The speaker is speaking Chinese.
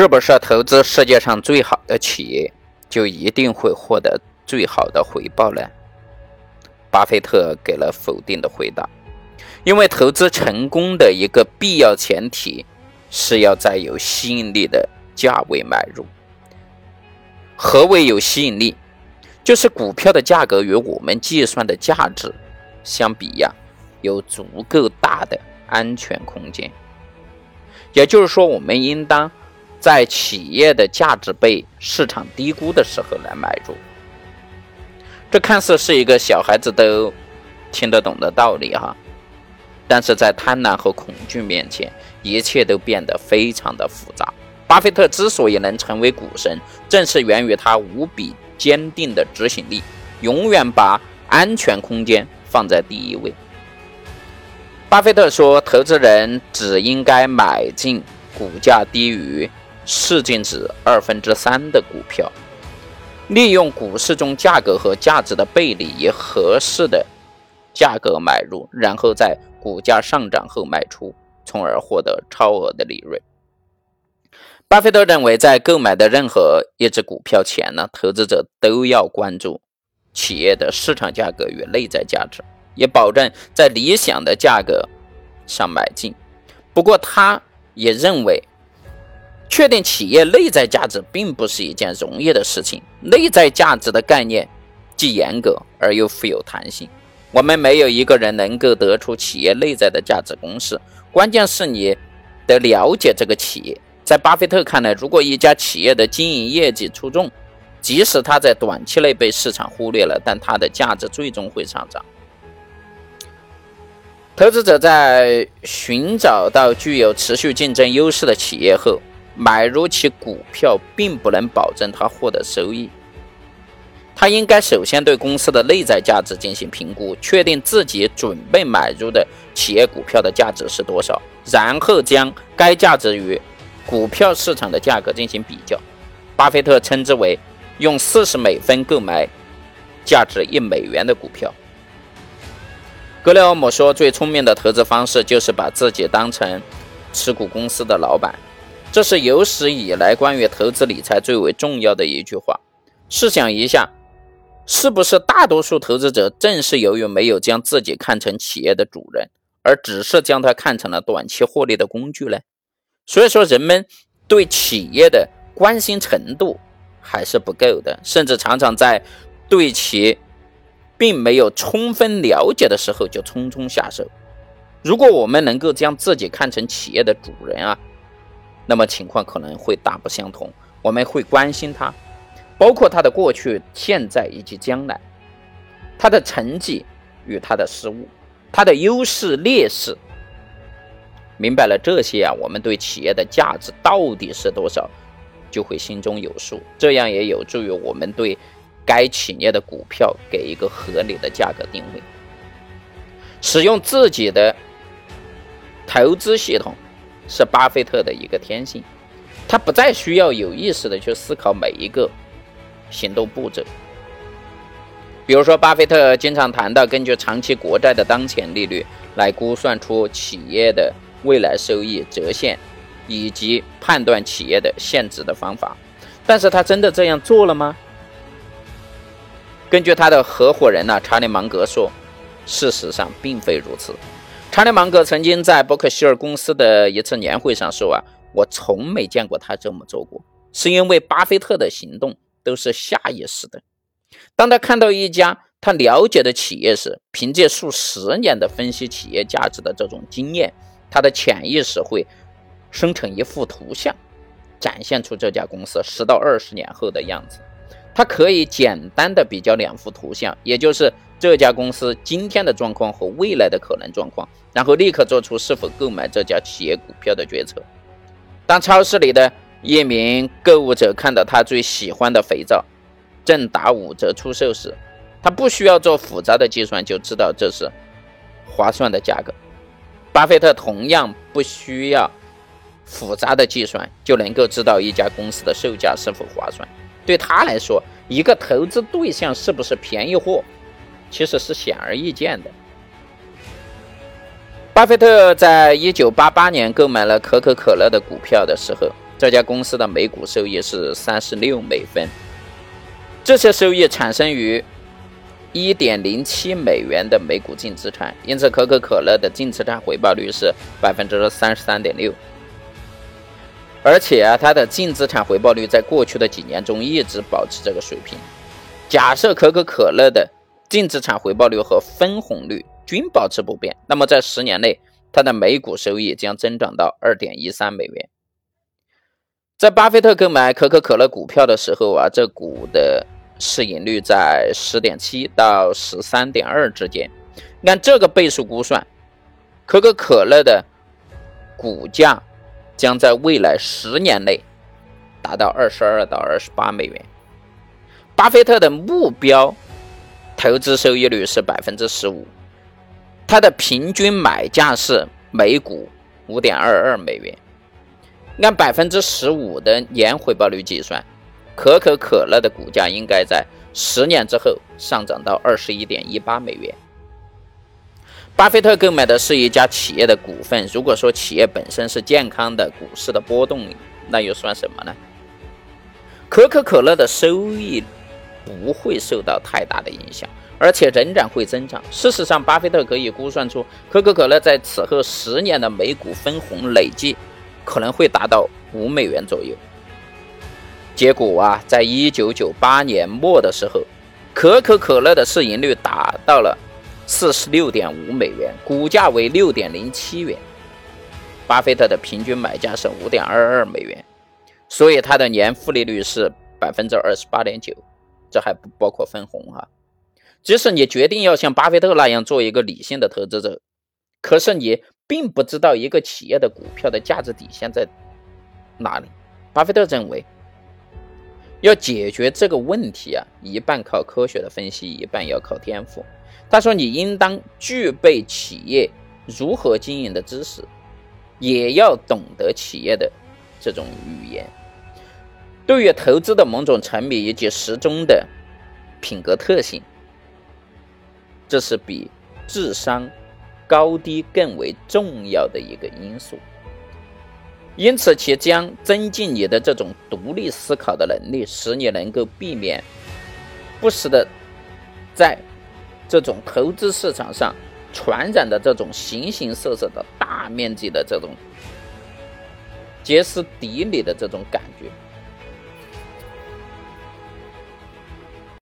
是不是投资世界上最好的企业就一定会获得最好的回报呢？巴菲特给了否定的回答。因为投资成功的一个必要前提是要在有吸引力的价位买入。何为有吸引力？就是股票的价格与我们计算的价值相比呀，有足够大的安全空间。也就是说，我们应当在企业的价值被市场低估的时候来买入。这看似是一个小孩子都听得懂的道理哈，但是在贪婪和恐惧面前，一切都变得非常的复杂。巴菲特之所以能成为股神，正是源于他无比坚定的执行力，永远把安全空间放在第一位。巴菲特说：“投资人只应该买进股价低于市净值二分之三的股票，利用股市中价格和价值的背离，以合适的价格买入，然后在股价上涨后卖出，从而获得超额的利润。”巴菲特认为，在购买的任何一只股票前呢，投资者都要关注企业的市场价格与内在价值。也保证在理想的价格上买进。不过，他也认为，确定企业内在价值并不是一件容易的事情。内在价值的概念既严格而又富有弹性。我们没有一个人能够得出企业内在的价值公式。关键是你得了解这个企业。在巴菲特看来，如果一家企业的经营业绩出众，即使它在短期内被市场忽略了，但它的价值最终会上涨。投资者在寻找到具有持续竞争优势的企业后，买入其股票并不能保证他获得收益。他应该首先对公司的内在价值进行评估，确定自己准备买入的企业股票的价值是多少，然后将该价值与股票市场的价格进行比较。巴菲特称之为用四十美分购买价值一美元的股票。格雷厄姆说：“最聪明的投资方式就是把自己当成持股公司的老板。”这是有史以来关于投资理财最为重要的一句话。试想一下，是不是大多数投资者正是由于没有将自己看成企业的主人，而只是将它看成了短期获利的工具呢？所以说，人们对企业的关心程度还是不够的，甚至常常在对其。并没有充分了解的时候就匆匆下手。如果我们能够将自己看成企业的主人啊，那么情况可能会大不相同。我们会关心他，包括他的过去、现在以及将来，他的成绩与他的失误，他的优势劣势。明白了这些啊，我们对企业的价值到底是多少，就会心中有数。这样也有助于我们对。该企业的股票给一个合理的价格定位，使用自己的投资系统是巴菲特的一个天性，他不再需要有意识的去思考每一个行动步骤。比如说，巴菲特经常谈到根据长期国债的当前利率来估算出企业的未来收益折现，以及判断企业的现值的方法，但是他真的这样做了吗？根据他的合伙人呢，查理芒格说，事实上并非如此。查理芒格曾经在伯克希尔公司的一次年会上说啊，我从没见过他这么做过，是因为巴菲特的行动都是下意识的。当他看到一家他了解的企业时，凭借数十年的分析企业价值的这种经验，他的潜意识会生成一幅图像，展现出这家公司十到二十年后的样子。他可以简单的比较两幅图像，也就是这家公司今天的状况和未来的可能状况，然后立刻做出是否购买这家企业股票的决策。当超市里的一名购物者看到他最喜欢的肥皂正打五折出售时，他不需要做复杂的计算就知道这是划算的价格。巴菲特同样不需要复杂的计算就能够知道一家公司的售价是否划算。对他来说，一个投资对象是不是便宜货，其实是显而易见的。巴菲特在一九八八年购买了可口可乐的股票的时候，这家公司的每股收益是三十六美分。这些收益产生于一点零七美元的每股净资产，因此可口可乐的净资产回报率是百分之三十三点六。而且啊，它的净资产回报率在过去的几年中一直保持这个水平。假设可口可乐的净资产回报率和分红率均保持不变，那么在十年内，它的每股收益将增长到二点一三美元。在巴菲特购买可口可乐股票的时候啊，这股的市盈率在十点七到十三点二之间。按这个倍数估算，可口可乐的股价将在未来十年内达到二十二到二十八美元。巴菲特的目标投资收益率是百分之十五，它的平均买价是每股五点二二美元。按百分之十五的年回报率计算，可口可乐的股价应该在十年之后上涨到二十一点一八美元。巴菲特购买的是一家企业的股份，如果说企业本身是健康的，股市的波动那又算什么呢？可口可乐的收益。不会受到太大的影响，而且仍然会增长。事实上，巴菲特可以估算出可口可乐在此后十年的每股分红累计可能会达到五美元左右。结果啊，在一九九八年末的时候，可口可乐的市盈率达到了四十六点五美元，股价为六点零七元，巴菲特的平均买价是五点二二美元，所以它的年复利率是百分之二十八点九。这还不包括分红哈。即使你决定要像巴菲特那样做一个理性的投资者，可是你并不知道一个企业的股票的价值底线在哪里。巴菲特认为，要解决这个问题啊，一半靠科学的分析，一半要靠天赋。他说，你应当具备企业如何经营的知识，也要懂得企业的这种语言。对于投资的某种沉迷以及时钟的品格特性，这是比智商高低更为重要的一个因素。因此，其将增进你的这种独立思考的能力，使你能够避免不时的在这种投资市场上传染的这种形形色色的大面积的这种歇斯底里的这种感觉。